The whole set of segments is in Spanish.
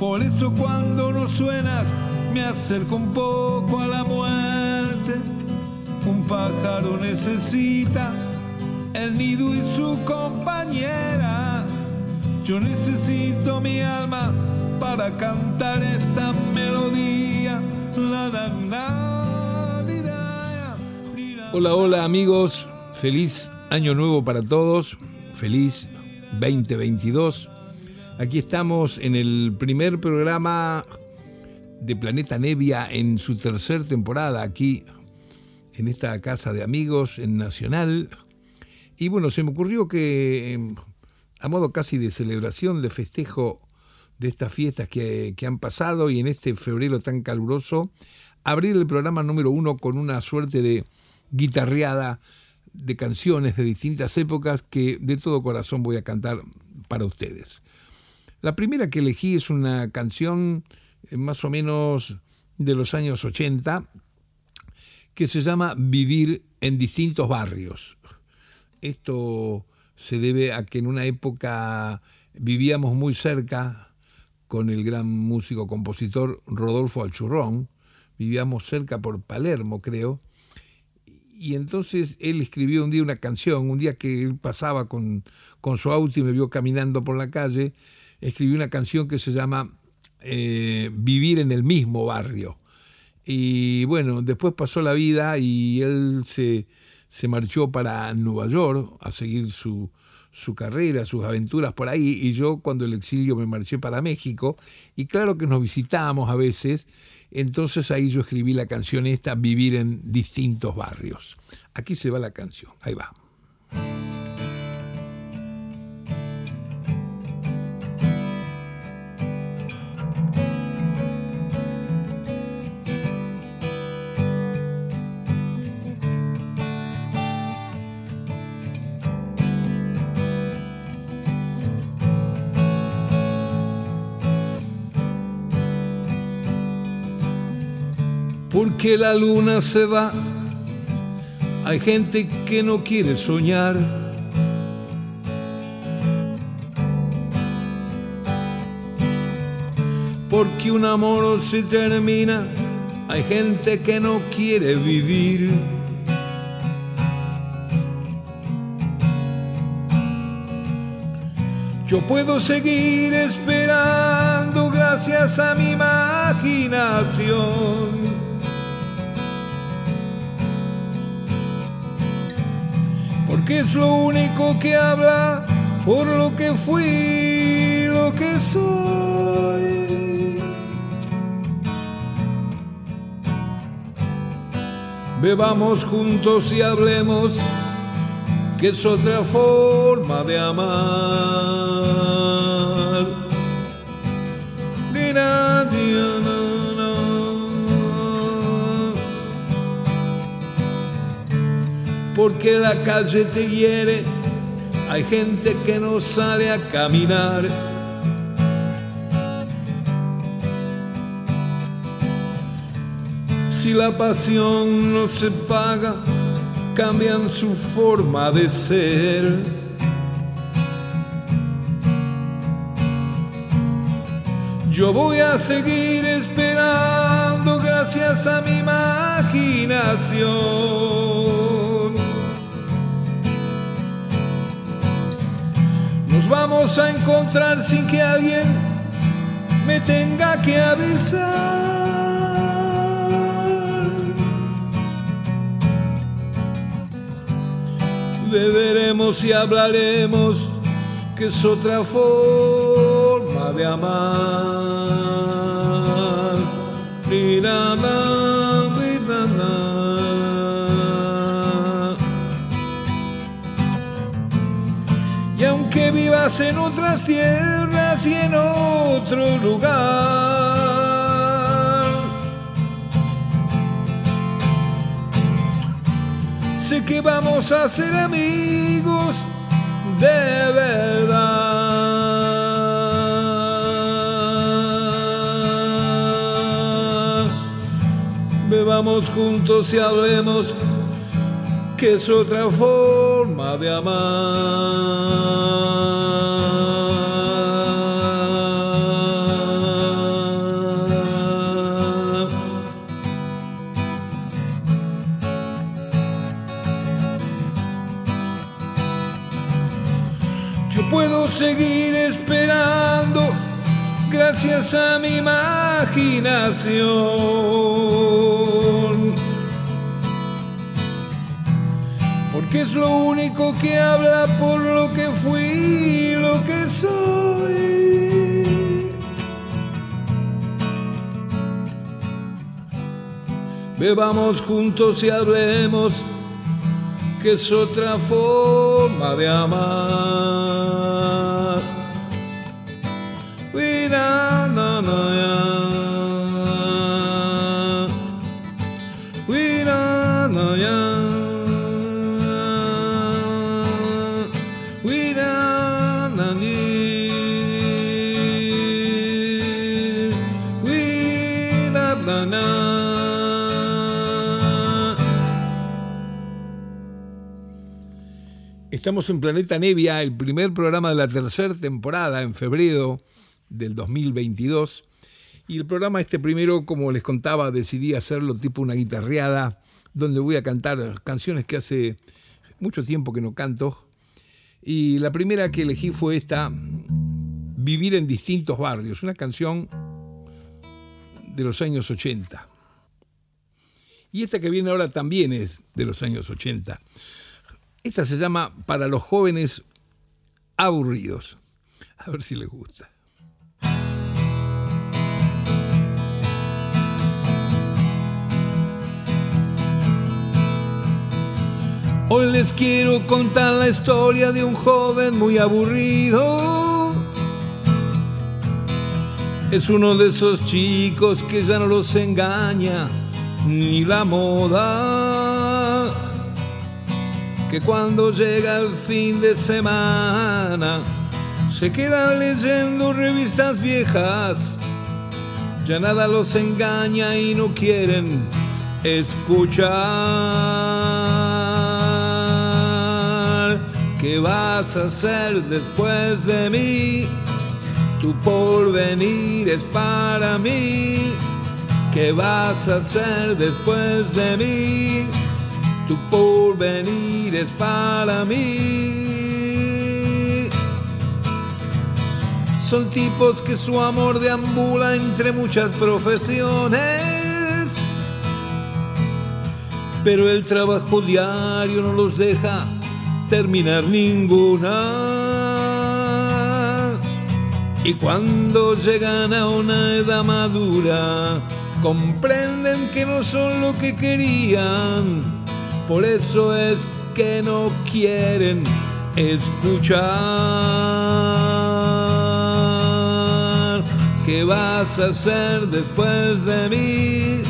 Por eso cuando no suenas me acerco un poco a la muerte. Un pájaro necesita el nido y su compañera. Yo necesito mi alma para cantar esta melodía. Hola, hola amigos, feliz año nuevo para todos, feliz 2022. Aquí estamos en el primer programa de Planeta Nevia en su tercera temporada, aquí en esta casa de amigos en Nacional. Y bueno, se me ocurrió que, em, a modo casi de celebración, de festejo de estas fiestas que, que han pasado y en este febrero tan caluroso, abrir el programa número uno con una suerte de guitarreada de canciones de distintas épocas que de todo corazón voy a cantar para ustedes. La primera que elegí es una canción eh, más o menos de los años 80 que se llama Vivir en distintos barrios. Esto se debe a que en una época vivíamos muy cerca con el gran músico compositor Rodolfo Alchurrón, vivíamos cerca por Palermo, creo, y entonces él escribió un día una canción, un día que él pasaba con, con su auto y me vio caminando por la calle, escribió una canción que se llama eh, Vivir en el mismo barrio. Y bueno, después pasó la vida y él se, se marchó para Nueva York a seguir su, su carrera, sus aventuras por ahí, y yo cuando el exilio me marché para México, y claro que nos visitábamos a veces, entonces ahí yo escribí la canción esta, Vivir en distintos barrios. Aquí se va la canción, ahí va. Porque la luna se va. Hay gente que no quiere soñar. Porque un amor se termina, hay gente que no quiere vivir. Yo puedo seguir esperando gracias a mi imaginación que es lo único que habla por lo que fui, lo que soy. Bebamos juntos y hablemos, que es otra forma de amar. Porque la calle te hiere, hay gente que no sale a caminar. Si la pasión no se paga, cambian su forma de ser. Yo voy a seguir esperando gracias a mi imaginación. Vamos a encontrar sin que alguien me tenga que avisar. Beberemos y hablaremos, que es otra forma de amar. Ni en otras tierras, nací en otro lugar. Sé que vamos a ser amigos de verdad. Bebamos juntos y hablemos que es otra forma de amar. Yo puedo seguir esperando gracias a mi imaginación. Es lo único que habla por lo que fui, lo que soy. Bebamos juntos y hablemos que es otra forma de amar. Estamos en Planeta Nevia, el primer programa de la tercera temporada en febrero del 2022. Y el programa este primero, como les contaba, decidí hacerlo tipo una guitarreada, donde voy a cantar canciones que hace mucho tiempo que no canto. Y la primera que elegí fue esta, Vivir en distintos barrios, una canción de los años 80. Y esta que viene ahora también es de los años 80. Esta se llama Para los jóvenes aburridos. A ver si les gusta. Hoy les quiero contar la historia de un joven muy aburrido. Es uno de esos chicos que ya no los engaña ni la moda. Que cuando llega el fin de semana se quedan leyendo revistas viejas. Ya nada los engaña y no quieren escuchar. ¿Qué vas a hacer después de mí? Tu porvenir es para mí. ¿Qué vas a hacer después de mí? Tu porvenir para mí. Son tipos que su amor deambula entre muchas profesiones. Pero el trabajo diario no los deja terminar ninguna. Y cuando llegan a una edad madura, comprenden que no son lo que querían. Por eso es que no quieren escuchar. ¿Qué vas a hacer después de mí?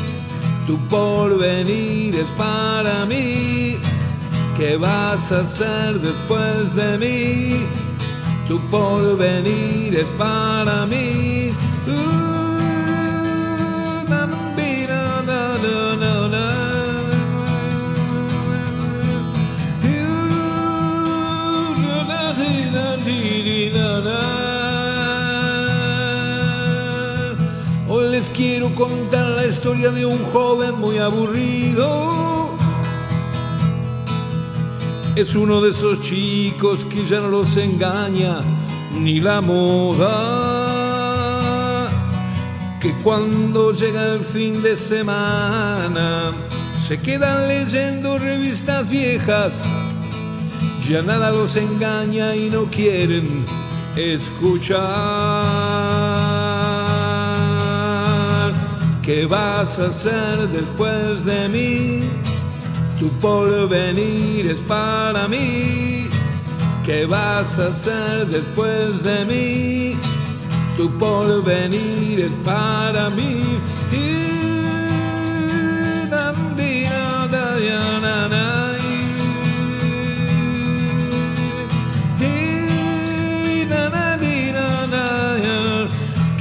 Tu porvenir es para mí. ¿Qué vas a hacer después de mí? Tu porvenir es para mí. Uh, quiero contar la historia de un joven muy aburrido. Es uno de esos chicos que ya no los engaña ni la moda. Que cuando llega el fin de semana se quedan leyendo revistas viejas. Ya nada los engaña y no quieren escuchar. ¿Qué vas a hacer después de mí? Tu porvenir es para mí. ¿Qué vas a hacer después de mí? tu porvenir es para mí.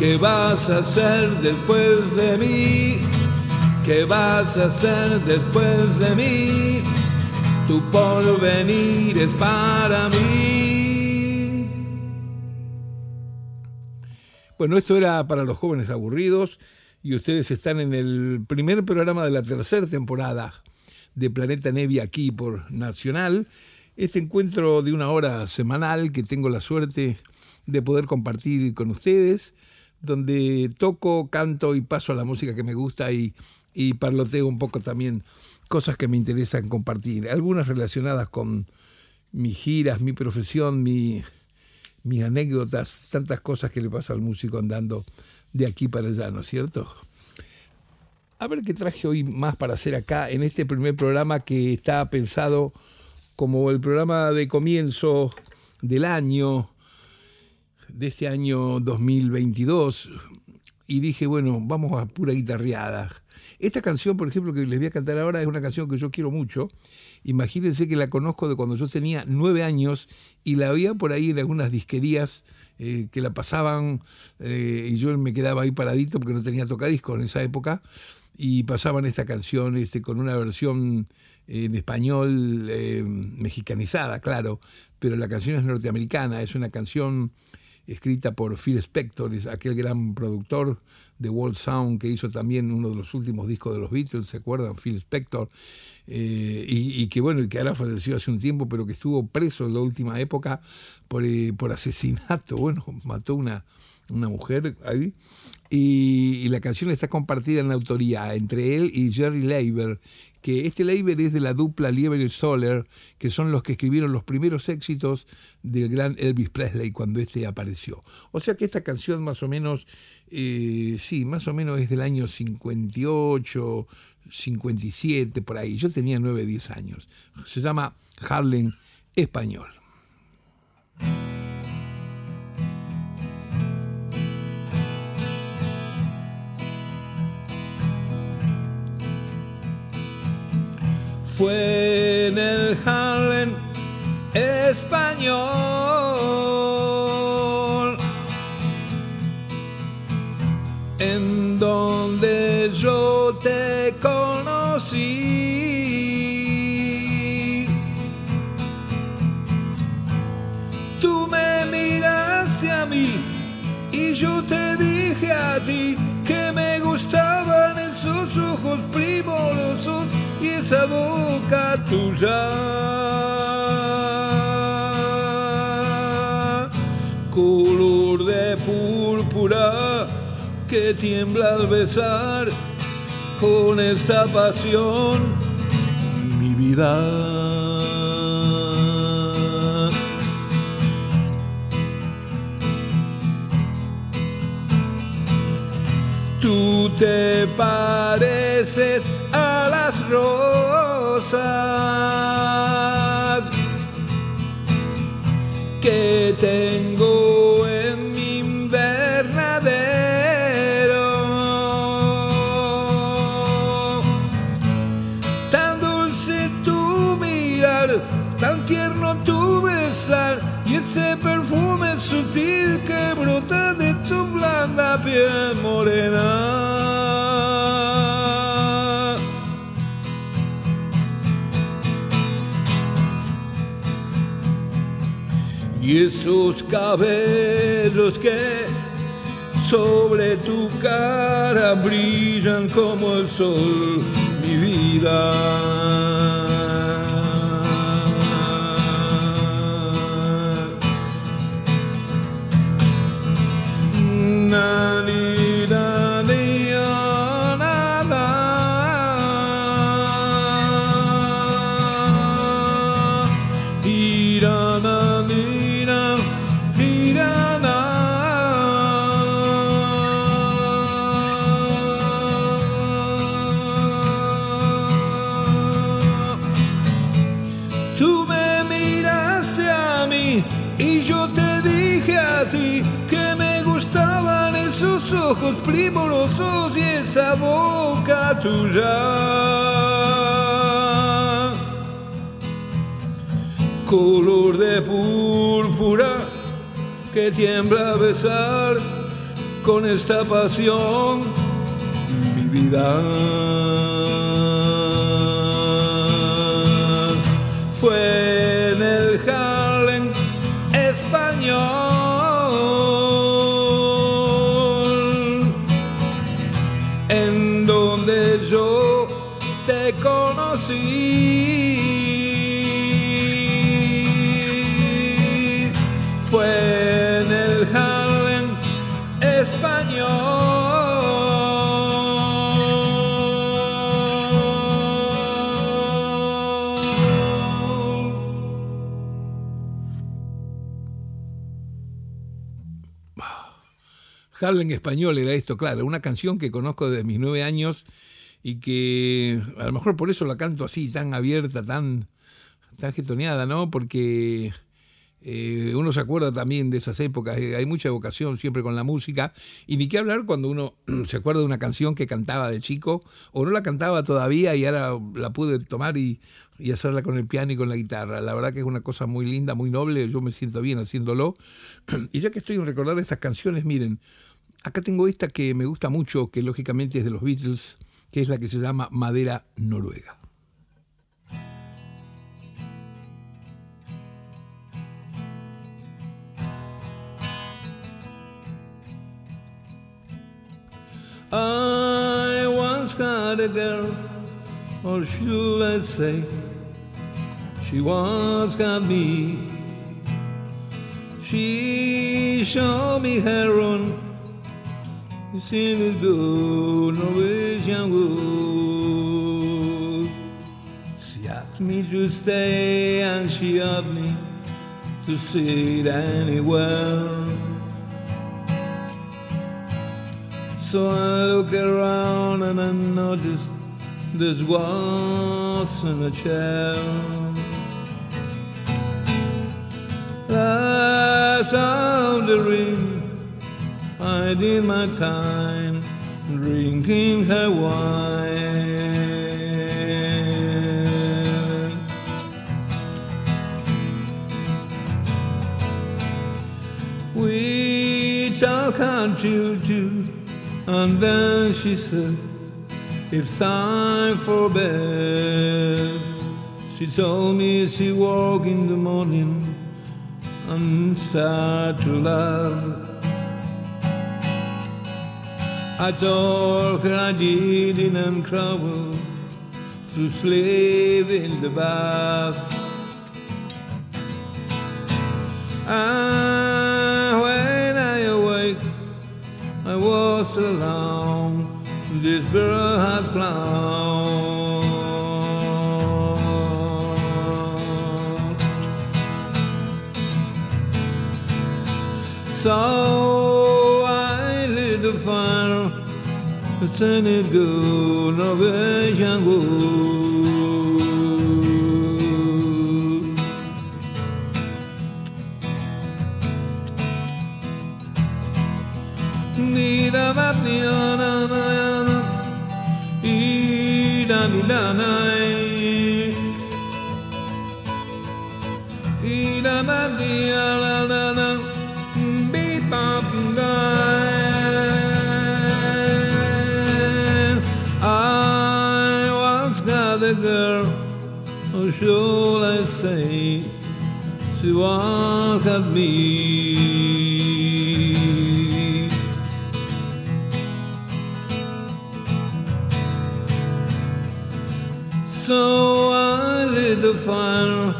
¿Qué vas a hacer después de mí? ¿Qué vas a hacer después de mí? Tu porvenir es para mí. Bueno, esto era para los jóvenes aburridos y ustedes están en el primer programa de la tercera temporada de Planeta Nevia aquí por Nacional. Este encuentro de una hora semanal que tengo la suerte de poder compartir con ustedes donde toco, canto y paso a la música que me gusta y, y parloteo un poco también cosas que me interesan compartir, algunas relacionadas con mis giras, mi profesión, mi, mis anécdotas, tantas cosas que le pasa al músico andando de aquí para allá, ¿no es cierto? A ver qué traje hoy más para hacer acá en este primer programa que está pensado como el programa de comienzo del año, de este año 2022 y dije, bueno, vamos a pura guitarreada. Esta canción, por ejemplo, que les voy a cantar ahora es una canción que yo quiero mucho. Imagínense que la conozco de cuando yo tenía nueve años y la veía por ahí en algunas disquerías eh, que la pasaban eh, y yo me quedaba ahí paradito porque no tenía tocadisco en esa época y pasaban esta canción este, con una versión en español eh, mexicanizada, claro, pero la canción es norteamericana, es una canción escrita por Phil Spector, aquel gran productor de World Sound que hizo también uno de los últimos discos de los Beatles, ¿se acuerdan? Phil Spector, eh, y, que bueno, que ahora falleció hace un tiempo, pero que estuvo preso en la última época por, eh, por asesinato, bueno, mató una, una mujer ahí. Y, y, la canción está compartida en la autoría entre él y Jerry Leiber, que este label es de la dupla Lieber y Soler, que son los que escribieron los primeros éxitos del gran Elvis Presley cuando este apareció. O sea que esta canción más o menos, eh, sí, más o menos es del año 58, 57, por ahí. Yo tenía 9, 10 años. Se llama Harlem Español. Fue en el Harlem español, que tiembla al besar con esta pasión mi vida. Tú te pareces a las rosas que tengo morena. y esos cabellos que sobre tu cara brillan como el sol, mi vida. Boca tuya. Color de púrpura que tiembla a besar con esta pasión mi vida. Harlem español era esto, claro, una canción que conozco desde mis nueve años y que a lo mejor por eso la canto así, tan abierta, tan, tan getoneada, ¿no? Porque eh, uno se acuerda también de esas épocas, eh, hay mucha evocación siempre con la música, y ni qué hablar cuando uno se acuerda de una canción que cantaba de chico, o no la cantaba todavía y ahora la pude tomar y, y hacerla con el piano y con la guitarra. La verdad que es una cosa muy linda, muy noble, yo me siento bien haciéndolo. Y ya que estoy en recordar estas canciones, miren, acá tengo esta que me gusta mucho, que lógicamente es de los Beatles, que es la que se llama Madera Noruega. I once had a girl, or should I say, she once got me. She showed me her own, you seen it go, Norwegian wood. She asked me to stay, and she asked me to sit anywhere. So I look around and I noticed this was in a chair. Last of the ring, I did my time drinking her wine. We talk on choo and then she said, It's time for bed. She told me she woke in the morning and start to laugh. I told her I didn't trouble to sleep in the bath. And when I awake, I was alone. This bird had flown. So I lit the fire, sen it go no ve yango ni la va ni na na na or should I say, she once got me. So I lit the fire,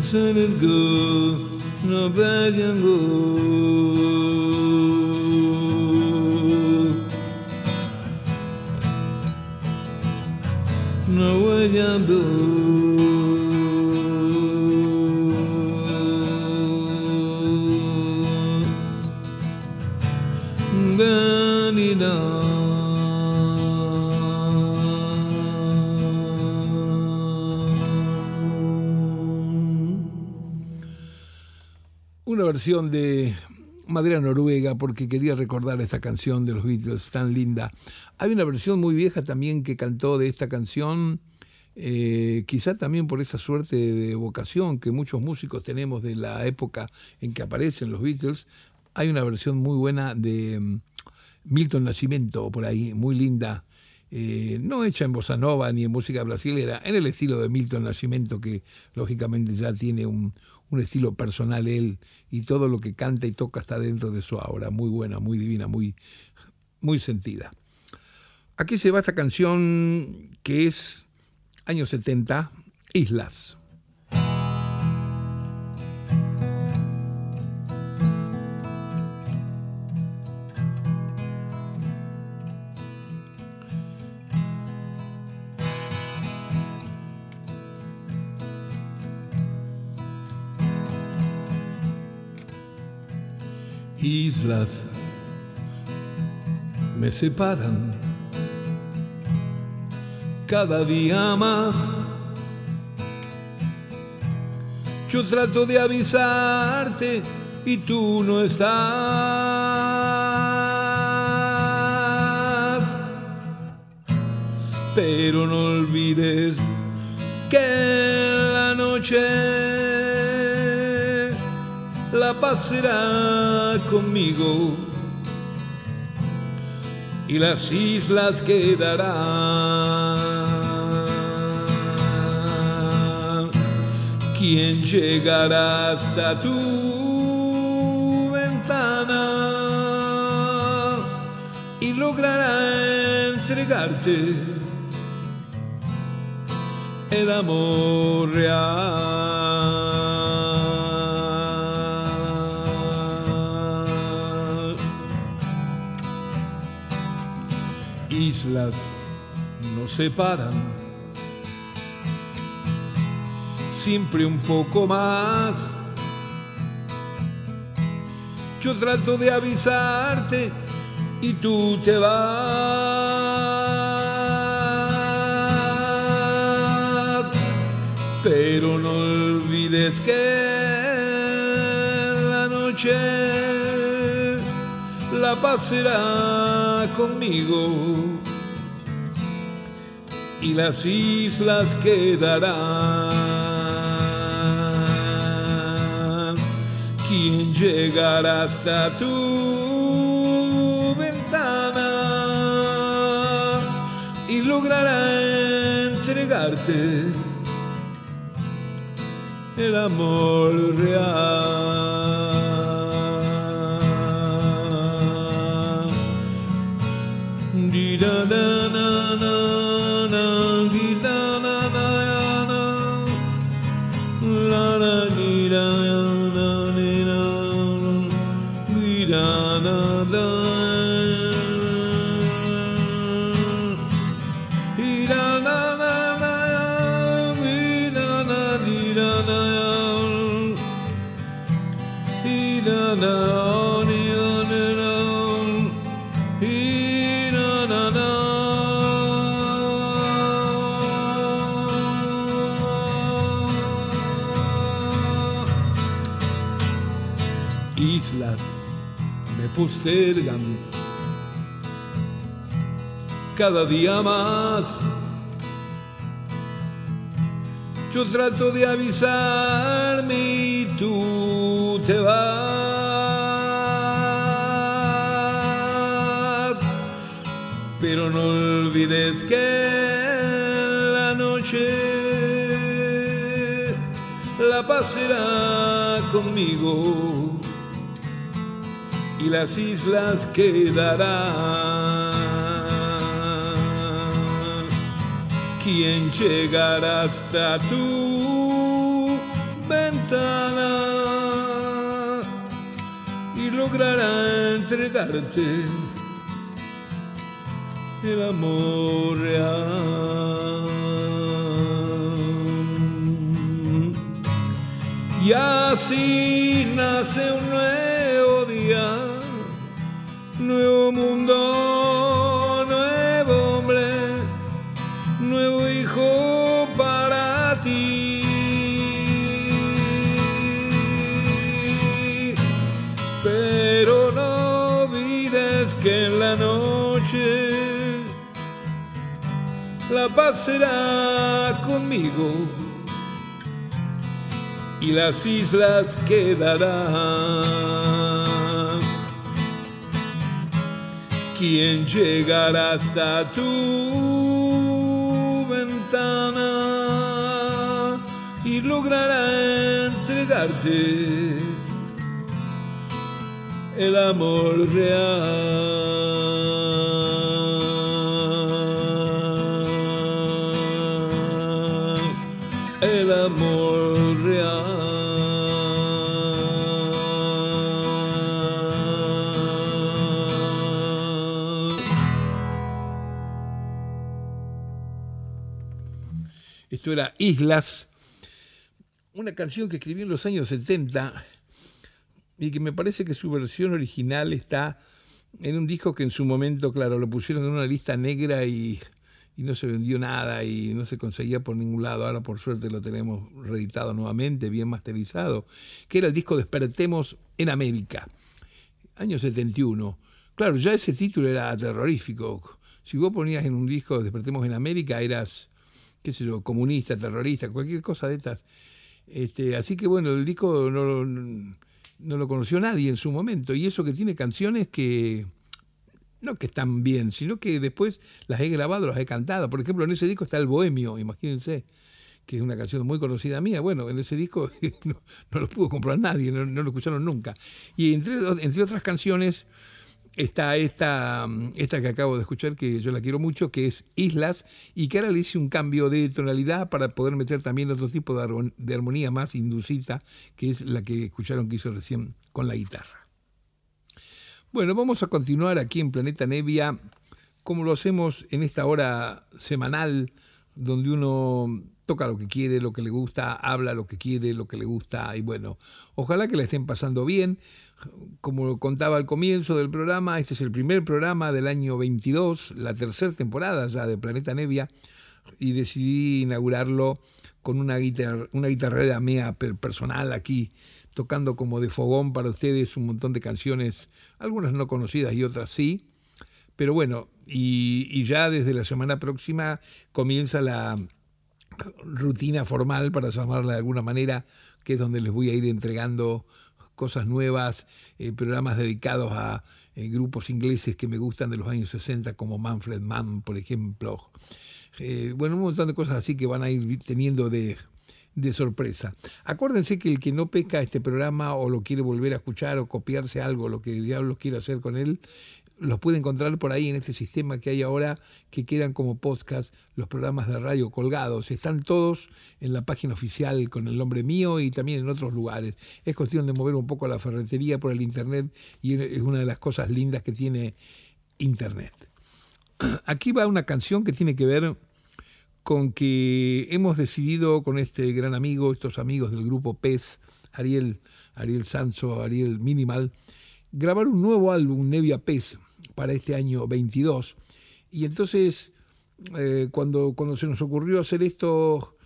sent it good, no bad and good. No way Una versión de madera noruega porque quería recordar esta canción de los Beatles tan linda. Hay una versión muy vieja también que cantó de esta canción, eh, quizá también por esa suerte de vocación que muchos músicos tenemos de la época en que aparecen los Beatles. Hay una versión muy buena de Milton Nascimento por ahí, muy linda. Eh, no hecha en bossa nova ni en música brasilera, en el estilo de Milton Nascimento, que lógicamente ya tiene un, un estilo personal él y todo lo que canta y toca está dentro de su obra, muy buena, muy divina, muy, muy sentida. Aquí se va esta canción que es años 70, Islas. Islas me separan cada día más. Yo trato de avisarte y tú no estás. Pero no olvides que la noche paz será conmigo y las islas quedarán. ¿Quién llegará hasta tu ventana y logrará entregarte el amor real? Islas nos separan. Siempre un poco más. Yo trato de avisarte y tú te vas. Pero no olvides que la noche la pasará conmigo y las islas quedarán. ¿Quién llegará hasta tu ventana y logrará entregarte el amor real? Cada día más. Yo trato de avisarme y tú te vas. Pero no olvides que la noche la pasará conmigo las islas quedarán. ¿Quién llegará hasta tu ventana y logrará entregarte el amor real? Y así la paz será conmigo y las islas quedarán. ¿Quién llegará hasta tu ventana y logrará entregarte el amor real. Esto era Islas, una canción que escribí en los años 70 y que me parece que su versión original está en un disco que en su momento, claro, lo pusieron en una lista negra y, y, no se vendió nada y no se conseguía por ningún lado. Ahora por suerte lo tenemos reeditado nuevamente, bien masterizado, que era el disco Despertemos en América, año 71. Claro, ya ese título era terrorífico. Si vos ponías en un disco Despertemos en América, eras, qué sé yo, comunista, terrorista, cualquier cosa de estas. Este, así que bueno, el disco no, no lo conoció nadie en su momento. Y eso que tiene canciones que no que están bien, sino que después las he grabado, las he cantado. Por ejemplo, en ese disco está El Bohemio, imagínense, que es una canción muy conocida mía. Bueno, en ese disco no, lo pudo comprar nadie, no, no, lo escucharon nunca. Y entre, entre otras canciones está esta, esta que acabo de escuchar, que yo la quiero mucho, que es Islas, y que ahora le hice un cambio de tonalidad para poder meter también otro tipo de, armonía más inducida, que es la que escucharon que hizo recién con la guitarra. Bueno, vamos a continuar aquí en Planeta Nevia, como lo hacemos en esta hora semanal, donde uno toca lo que quiere, lo que le gusta, habla lo que quiere, lo que le gusta, y bueno, ojalá que la estén pasando bien como contaba al comienzo del programa, este es el primer programa del año 22, la tercera temporada ya de Planeta Nevia, y decidí inaugurarlo con una guitarra, una guitarra mía personal aquí, tocando como de fogón para ustedes un montón de canciones, algunas no conocidas y otras sí. Pero bueno, y ya desde la semana próxima comienza la rutina formal, para llamarla de alguna manera, que es donde les voy a ir entregando cosas nuevas, eh, programas dedicados a eh, grupos ingleses que me gustan de los años 60, como Manfred Mann, por ejemplo. Eh, bueno, un montón de cosas así que van a ir teniendo de, de sorpresa. Acuérdense que el que no pesca este programa o lo quiere volver a escuchar o copiarse algo, lo que diablos quiere hacer con él, los puede encontrar por ahí en este sistema que hay ahora que quedan como podcast los programas de radio colgados. Están todos en la página oficial con el nombre mío y también en otros lugares. Es cuestión de mover un poco la ferretería por el Internet y es una de las cosas lindas que tiene Internet. Aquí va una canción que tiene que ver con que hemos decidido con este gran amigo, estos amigos del grupo PES, Ariel, Ariel Sanso, Ariel Minimal, grabar un nuevo álbum, Nevia PES, para este año 22. Y entonces, eh, cuando, cuando se nos ocurrió hacer esto,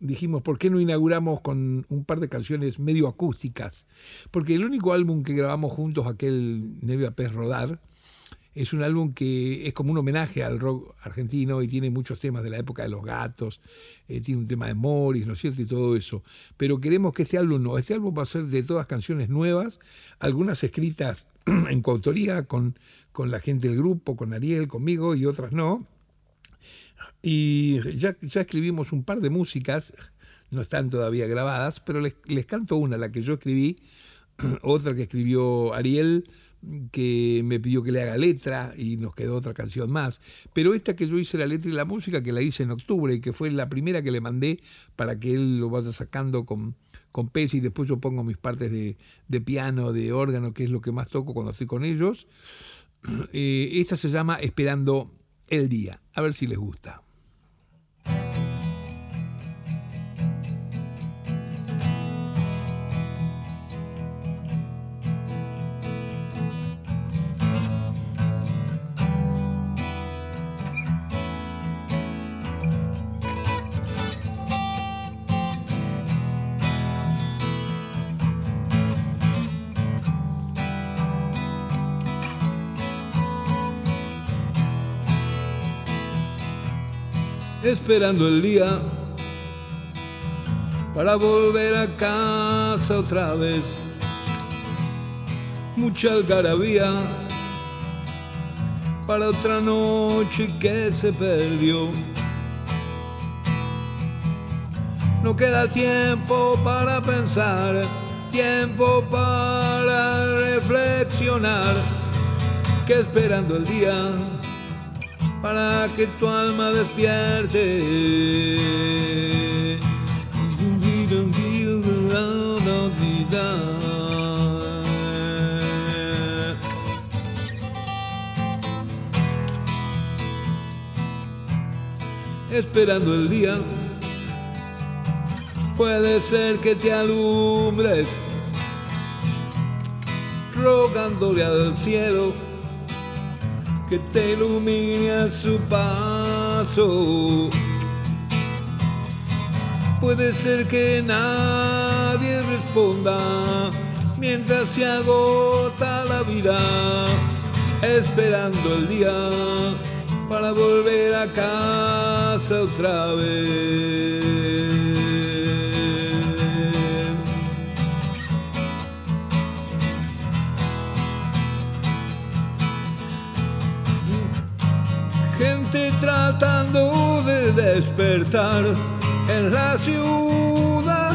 dijimos, ¿por qué no inauguramos con un par de canciones medio acústicas? Porque el único álbum que grabamos juntos, aquel Nevia Pez Rodar, es un álbum que es como un homenaje al rock argentino y tiene muchos temas de la época de los gatos, eh, tiene un tema de Morris, ¿no es cierto? Y todo eso. Pero queremos que este álbum no, este álbum va a ser de todas canciones nuevas, algunas escritas en coautoría con, con la gente del grupo, con Ariel, conmigo y otras no. Y ya, ya escribimos un par de músicas, no están todavía grabadas, pero les, les canto una, la que yo escribí, otra que escribió Ariel, que me pidió que le haga letra y nos quedó otra canción más. Pero esta que yo hice la letra y la música, que la hice en octubre y que fue la primera que le mandé para que él lo vaya sacando con, con y después yo pongo mis partes de, de, piano, de órgano, que es lo que más toco cuando estoy con ellos. Eh, esta se llama Esperando el Día. A ver si les gusta. Esperando el día para volver a casa otra vez. Mucha algarabía para otra noche que se perdió. No queda tiempo para pensar, tiempo para reflexionar, que esperando el día para que tu alma despierte. esperando el día. Puede ser que te alumbres, rogándole al cielo que te ilumine a su paso. Puede ser que nadie responda mientras se agota la vida, esperando el día para volver a casa otra vez. Tratando de despertar en la ciudad.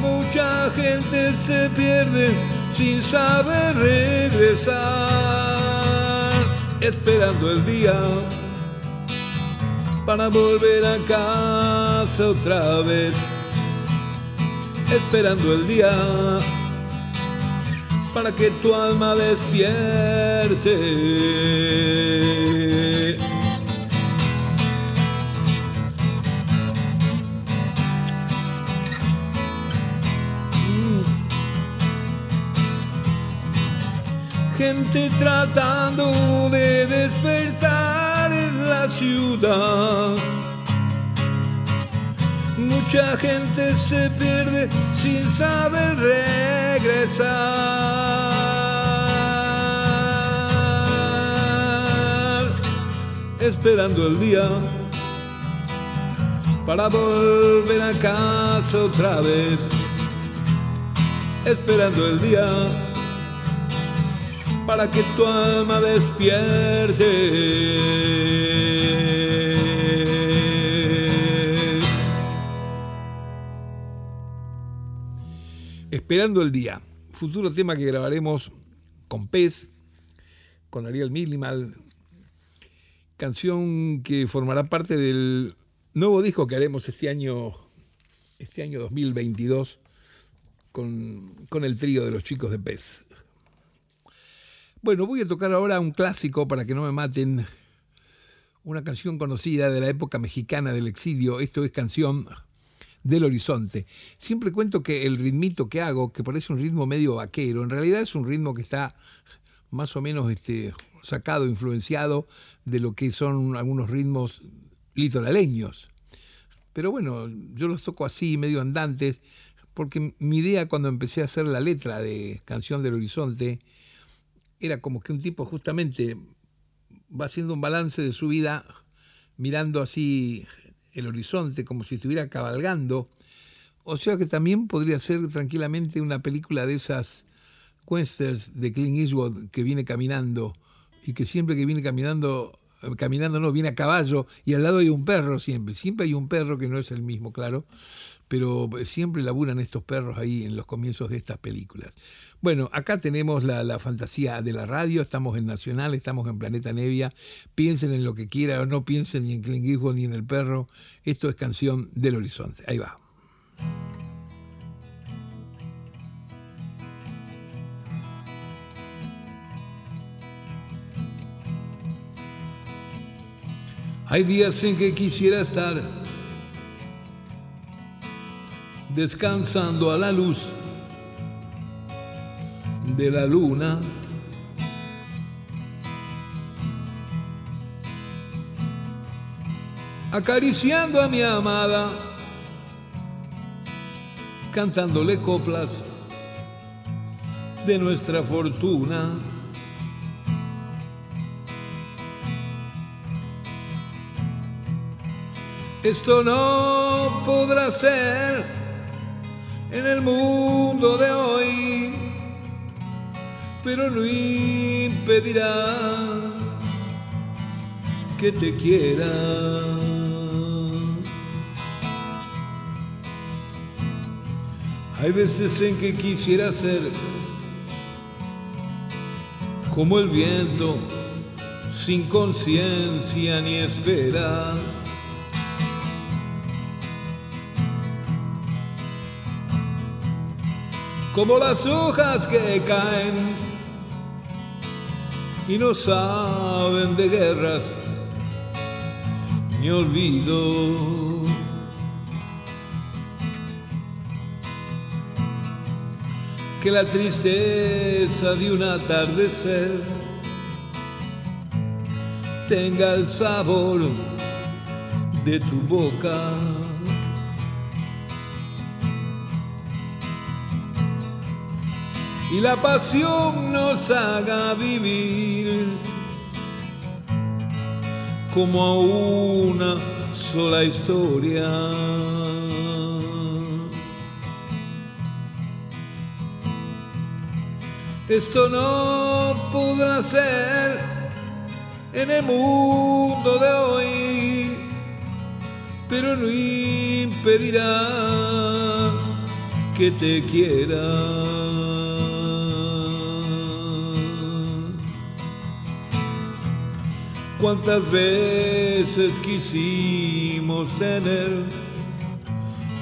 Mucha gente se pierde sin saber regresar esperando el día para volver a casa otra vez, esperando el día para que tu alma despierte. Gente tratando de despertar en la ciudad. Mucha gente se pierde sin saber regresar. Esperando el día para volver a casa otra vez. Esperando el día para que tu alma despierte. Esperando el día, futuro tema que grabaremos con Pez, con Ariel Milimal, canción que formará parte del nuevo disco que haremos este año, este año 2022 con, con el trío de los chicos de Pez. Bueno, voy a tocar ahora un clásico para que no me maten. Una canción conocida de la época mexicana del exilio. Esto es canción del horizonte. Siempre cuento que el ritmito que hago, que parece un ritmo medio vaquero, en realidad es un ritmo que está más o menos este, sacado, influenciado de lo que son algunos ritmos litoraleños. Pero bueno, yo los toco así, medio andantes, porque mi idea cuando empecé a hacer la letra de Canción del Horizonte era como que un tipo justamente va haciendo un balance de su vida mirando así el horizonte como si estuviera cabalgando. O sea que también podría ser tranquilamente una película de esas westerns de Clint Eastwood que viene caminando y que siempre que viene caminando, caminando no, viene a caballo y al lado hay un perro siempre. Siempre hay un perro que no es el mismo, claro, pero siempre laburan estos perros ahí en los comienzos de estas películas. Bueno, acá tenemos la, fantasía de la radio, estamos en Nacional, estamos en Planeta Nevia, piensen en lo que quieran no piensen ni en Clinguijo ni en el perro, esto es canción del horizonte, ahí va. Hay días en que quisiera estar descansando a la luz de la luna. Acariciando a mi amada, cantándole coplas de nuestra fortuna. Esto no podrá ser en el mundo de hoy, pero no impedirá que te quiera. Hay veces en que quisiera ser como el viento, sin conciencia ni esperar. Como las hojas que caen y no saben de guerras ni olvido. Que la tristeza de un atardecer tenga el sabor de tu boca. Y la pasión nos haga vivir como a una sola historia. Esto no podrá ser en el mundo de hoy, pero no impedirá que te quiera. Cuántas veces quisimos tener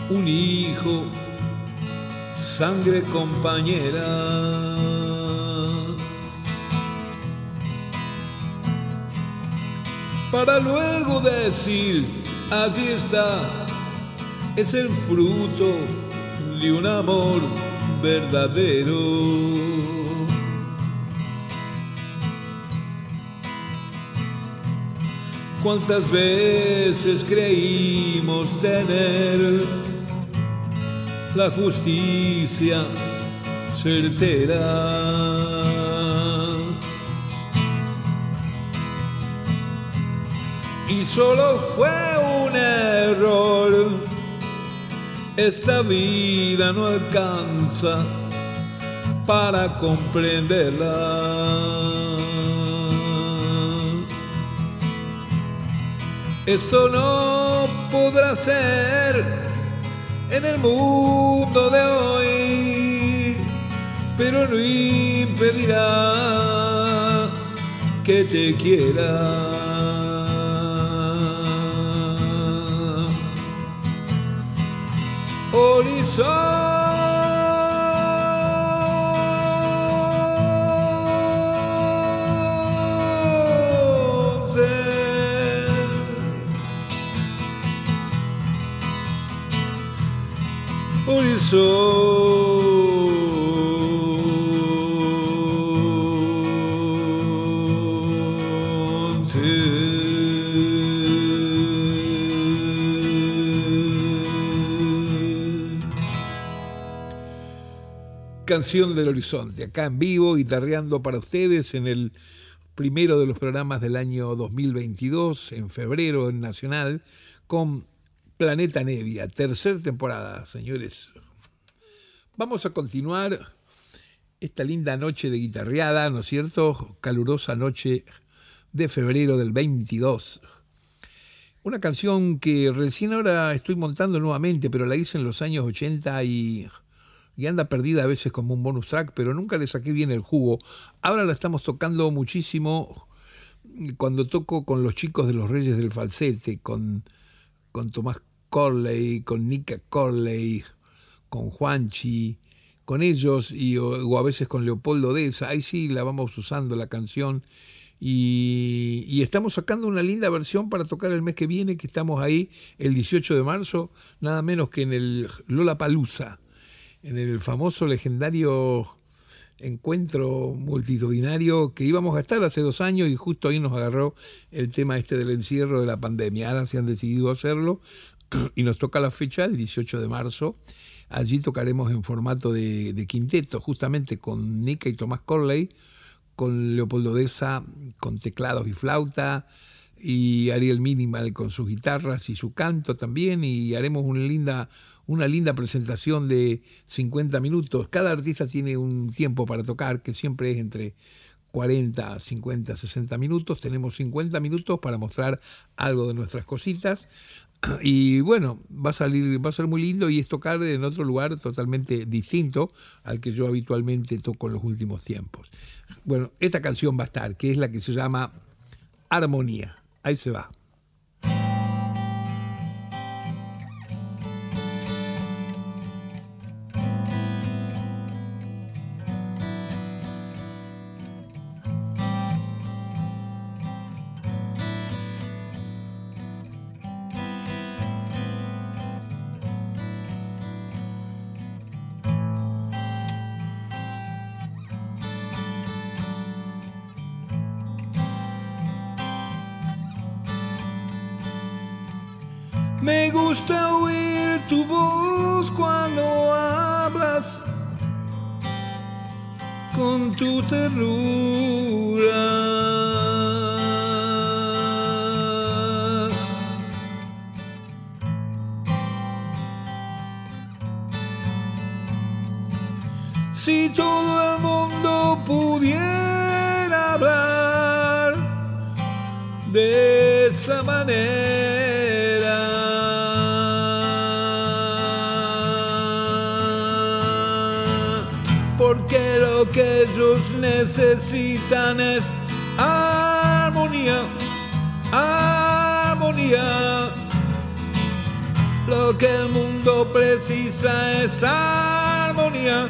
un hijo, sangre compañera. Para luego decir, aquí está, es el fruto de un amor verdadero. Cuántas veces creímos tener la justicia certera. Y solo fue un error, esta vida no alcanza para comprenderla. Esto no podrá ser en el mundo de hoy, pero no impedirá que te quiera. Horizonte Canción del Horizonte, acá en vivo, guitarreando para ustedes en el primero de los programas del año 2022, en febrero en Nacional, con Planeta Nevia, tercera temporada, señores. Vamos a continuar esta linda noche de guitarreada, ¿no es cierto? Calurosa noche de febrero del 22. Una canción que recién ahora estoy montando nuevamente, pero la hice en los años 80 y, y anda perdida a veces como un bonus track, pero nunca le saqué bien el jugo. Ahora la estamos tocando muchísimo cuando toco con los chicos de los Reyes del Falsete, con, con Tomás Corley, con Nika Corley, con Juanchi, con ellos y, o, a veces con Leopoldo Deza. Ahí sí la vamos usando la canción. Y, estamos sacando una linda versión para tocar el mes que viene, que estamos ahí el 18 de marzo, nada menos que en el Lola Palusa, en el famoso legendario encuentro multitudinario que íbamos a estar hace dos años y justo ahí nos agarró el tema este del encierro de la pandemia. Ahora se han decidido hacerlo y nos toca la fecha, el 18 de marzo. Allí tocaremos en formato de, quinteto, justamente con Nika y Tomás Corley, con Leopoldo Deza, con teclados y flauta, y Ariel Minimal con sus guitarras y su canto también y haremos una linda, una linda presentación de 50 minutos. Cada artista tiene un tiempo para tocar que siempre es entre 40, 50, 60 minutos. Tenemos 50 minutos para mostrar algo de nuestras cositas. Y bueno, va a salir, va a ser muy lindo y es tocar en otro lugar totalmente distinto al que yo habitualmente toco en los últimos tiempos. Bueno, esta canción va a estar, que es la que se llama Armonía. Ahí se va. Con tu ternura. Necesitan es armonía, armonía. Lo que el mundo precisa es armonía,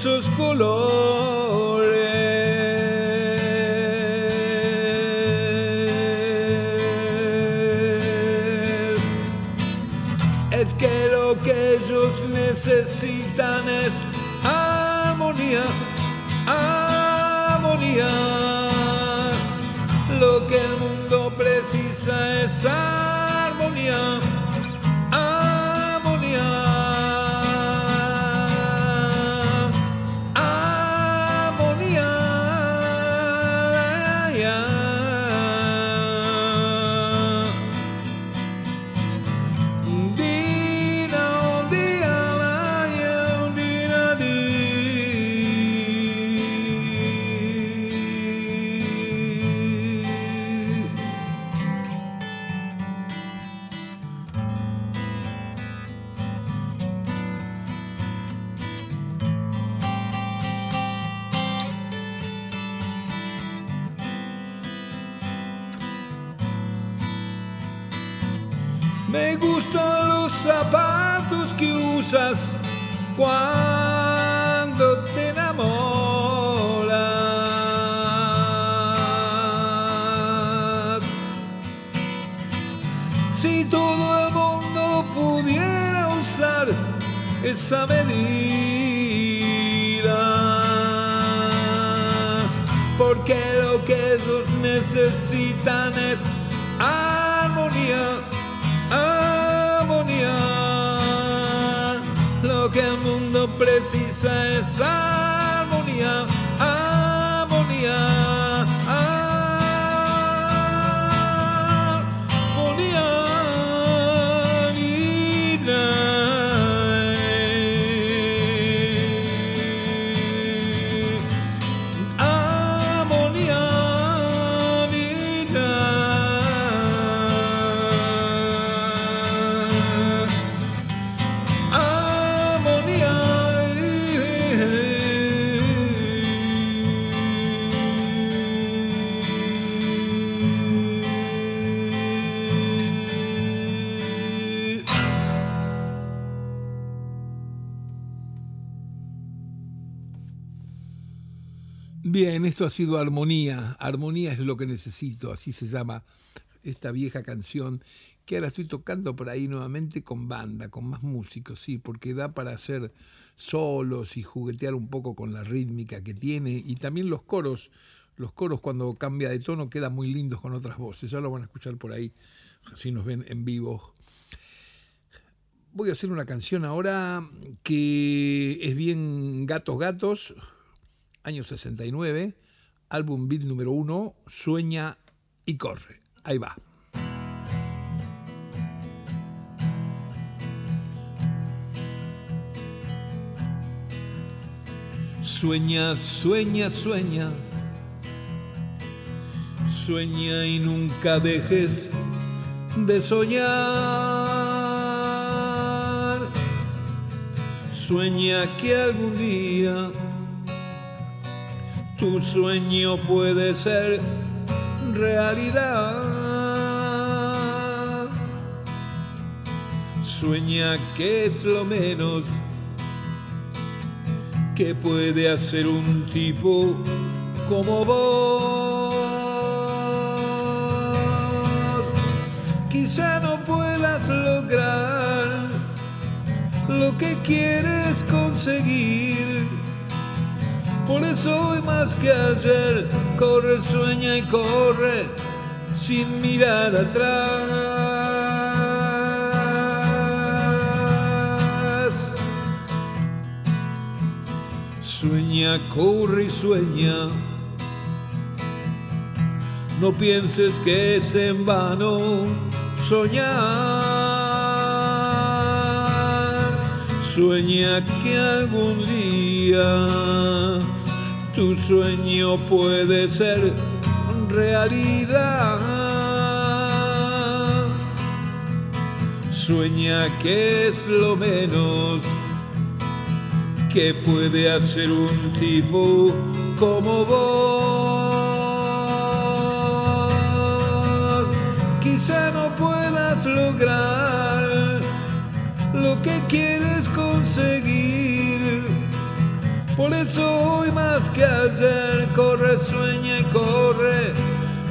esos colores. Es que lo que ellos necesitan es armonía, armonía. Lo que el mundo precisa es Bien, esto ha sido Armonía. Armonía es lo que necesito, así se llama esta vieja canción que ahora estoy tocando por ahí nuevamente con banda, con más músicos, sí, porque da para hacer solos y juguetear un poco con la rítmica que tiene y también los coros. Los coros cuando cambia de tono quedan muy lindos con otras voces. Ya lo van a escuchar por ahí, si nos ven en vivo. Voy a hacer una canción ahora que es bien Gatos Gatos, año 69, álbum beat número uno, Sueña y corre. Ahí va. Sueña, sueña, sueña. Sueña y nunca dejes de soñar. Sueña que algún día tu sueño puede ser realidad. Sueña que es lo menos que puede hacer un tipo como vos. Quizá no puedas lograr lo que quieres conseguir. Por eso hoy más que ayer, corre, sueña y corre sin mirar atrás. Sueña, corre y sueña. No pienses que es en vano soñar. Sueña que algún día tu sueño puede ser realidad. Sueña que es lo menos que puede hacer un tipo como vos. Quizá no puedas lograr lo que quieres conseguir. Por eso hoy más que ayer corre, sueña y corre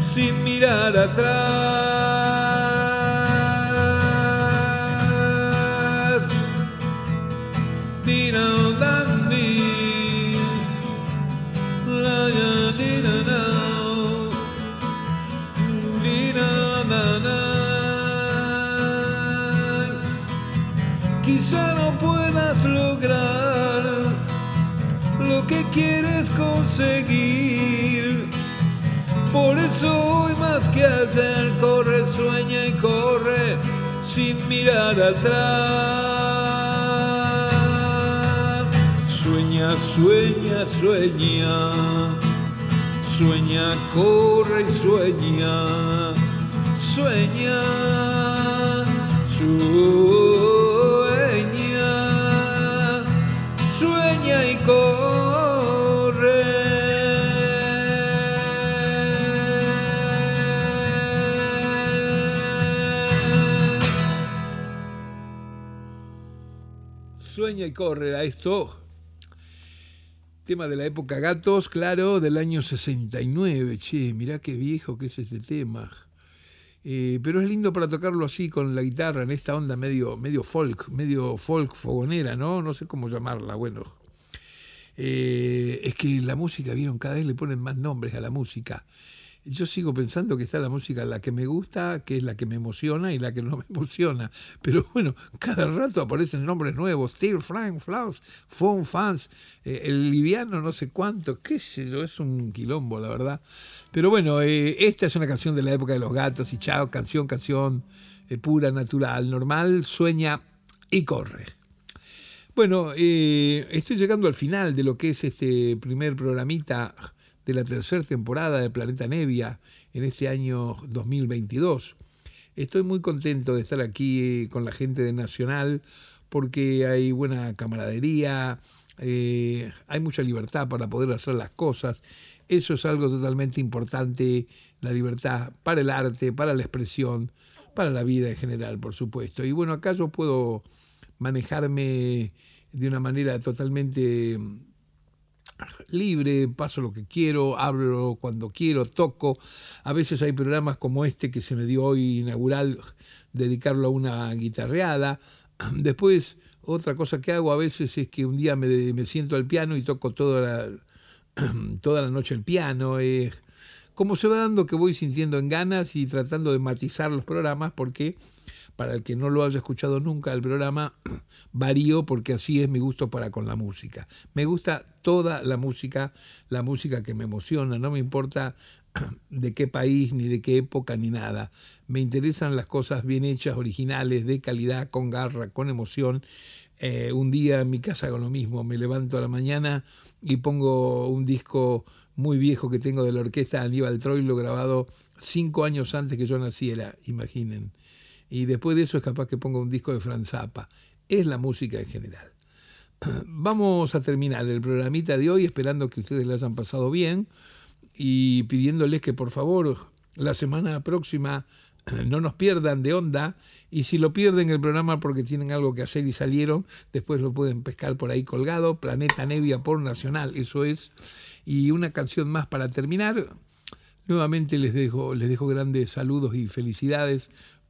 sin mirar atrás. Dino Quizá no puedas lograr que quieres conseguir. Por eso hoy más que ayer corre, sueña y corre sin mirar atrás. Sueña, sueña, sueña. Sueña, corre y. Sueña. Sueña. Sueña y a esto. Tema de la época gatos, claro, del año 69. Che, mirá qué viejo que es este tema. Eh, pero es lindo para tocarlo así con la guitarra, en esta onda medio, medio folk, medio folk fogonera, ¿no? No sé cómo llamarla, bueno. Eh, es que la música, vieron, cada vez le ponen más nombres a la música. Yo sigo pensando que está la música la que me gusta, que es la que me emociona y la que no me emociona. Pero bueno, cada rato aparecen nombres nuevos. Steel, Frank, Flaus, Phone Fans, eh, el liviano no sé cuánto, qué sé yo, es un quilombo, la verdad. Pero bueno, eh, esta es una canción de la época de los gatos y chao, canción, canción eh, pura, natural, normal, sueña y corre. Bueno, estoy llegando al final de lo que es este primer programita de la tercera temporada de Planeta Nevia en este año 2022. Estoy muy contento de estar aquí con la gente de Nacional porque hay buena camaradería, eh, hay mucha libertad para poder hacer las cosas. Eso es algo totalmente importante, la libertad para el arte, para la expresión, para la vida en general, por supuesto. Y bueno, acá yo puedo manejarme de una manera totalmente libre, paso lo que quiero, hablo cuando quiero, toco. A veces hay programas como este que se me dio hoy inaugural, dedicarlo a una guitarreada. Después, otra cosa que hago a veces es que un día me, siento al piano y toco toda la, toda la noche el piano. Eh, como se va dando que voy sintiendo en ganas y tratando de matizar los programas porque para el que no lo haya escuchado nunca el programa, varío porque así es mi gusto para con la música. Me gusta toda la música, la música que me emociona, no me importa de qué país, ni de qué época, ni nada. Me interesan las cosas bien hechas, originales, de calidad, con garra, con emoción. Eh, un día en mi casa hago lo mismo, me levanto a la mañana y pongo un disco muy viejo que tengo de la orquesta Aníbal Troilo grabado cinco años antes que yo naciera, imaginen y después de eso es capaz que ponga un disco de Franz Zappa. Es la música en general. Vamos a terminar el programita de hoy esperando que ustedes lo hayan pasado bien y pidiéndoles que por favor la semana próxima no nos pierdan de onda y si lo pierden el programa porque tienen algo que hacer y salieron, después lo pueden pescar por ahí colgado, Planeta Nevia por Nacional, eso es. Y una canción más para terminar. Nuevamente les dejo, les dejo grandes saludos y felicidades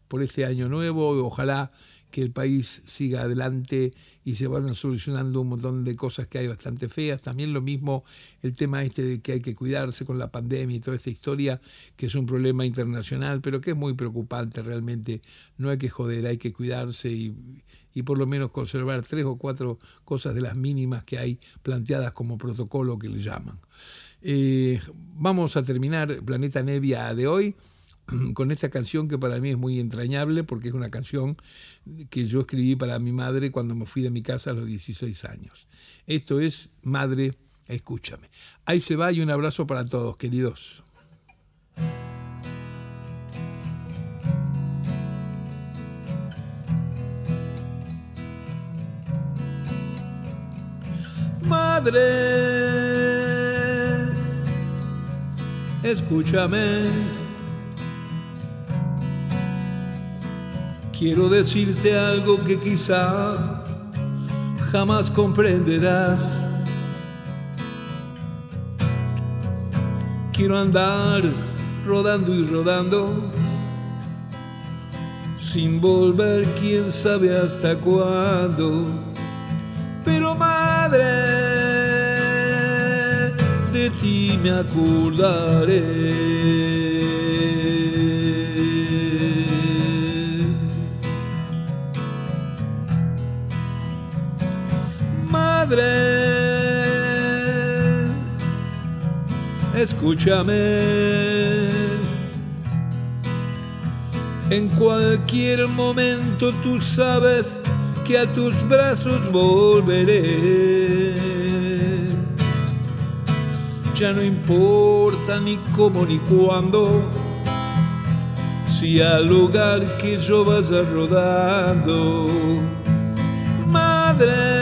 por este año nuevo. Ojalá que el país siga adelante y se vayan solucionando un montón de cosas que hay bastante feas. También lo mismo el tema este de que hay que cuidarse con la pandemia y toda esta historia, que es un problema internacional, pero que es muy preocupante realmente. No hay que joder, hay que cuidarse y, por lo menos conservar tres o cuatro cosas de las mínimas que hay planteadas como protocolo que le llaman. Eh, vamos a terminar Planeta Nevia de hoy con esta canción que para mí es muy entrañable porque es una canción que yo escribí para mi madre cuando me fui de mi casa a los 16 años. Esto es Madre, escúchame. Ahí se va y un abrazo para todos, queridos. Madre, escúchame Quiero decirte algo que quizá jamás comprenderás. Quiero andar rodando y rodando sin volver quién sabe hasta cuándo. Pero madre, de ti me acordaré. Escúchame. En cualquier momento tú sabes que a tus brazos volveré. Ya no importa ni cómo ni cuándo, si al lugar que yo vaya rodando, madre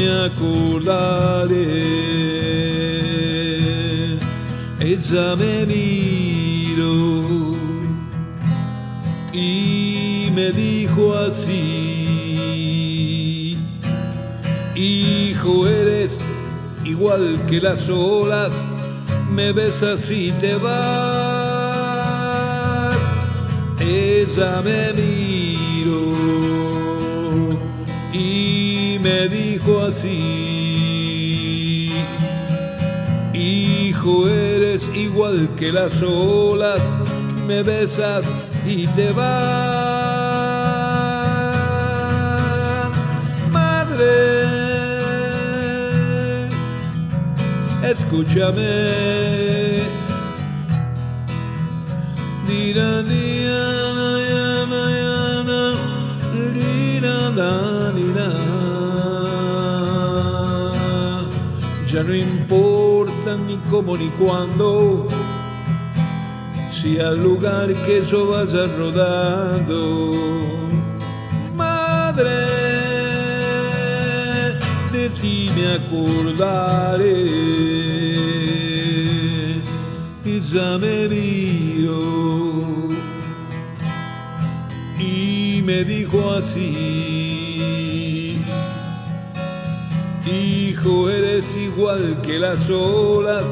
me acordaré. Ella me miró y me dijo así, hijo eres igual que las olas, me besas y te vas. Ella me miró me hijo eres igual que las olas, me besas y te vas. Madre, escúchame. Dira, dira, Ya no importa ni cómo ni cuándo, si al lugar que yo vaya rodando, madre, de ti me acordaré. Y ya me vio y me dijo así Hijo, eres igual que las olas,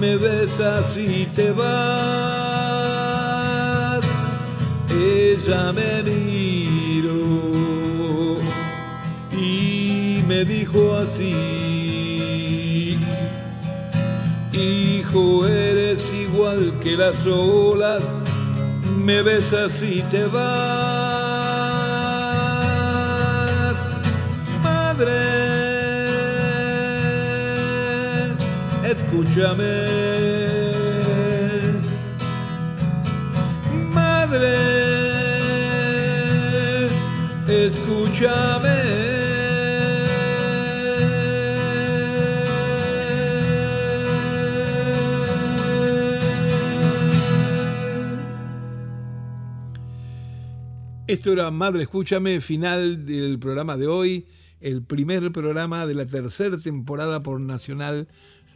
me besas y te vas. Ella me miró y me dijo así. Hijo, eres igual que las olas, me besas y te vas. Escúchame. Madre, escúchame. Esto era Madre, escúchame, final del programa de hoy, el primer programa de la tercera temporada por Nacional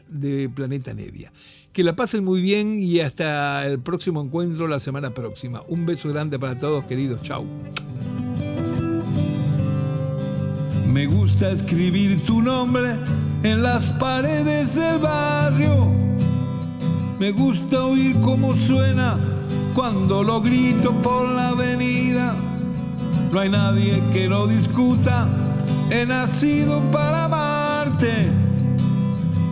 de Planeta Nevia. Que la pasen muy bien y hasta el próximo encuentro la semana próxima. Un beso grande para todos, queridos. Chau. Me gusta escribir tu nombre en las paredes del barrio. Me gusta oír cómo suena cuando lo grito por la avenida. No hay nadie que lo discuta. He nacido para amarte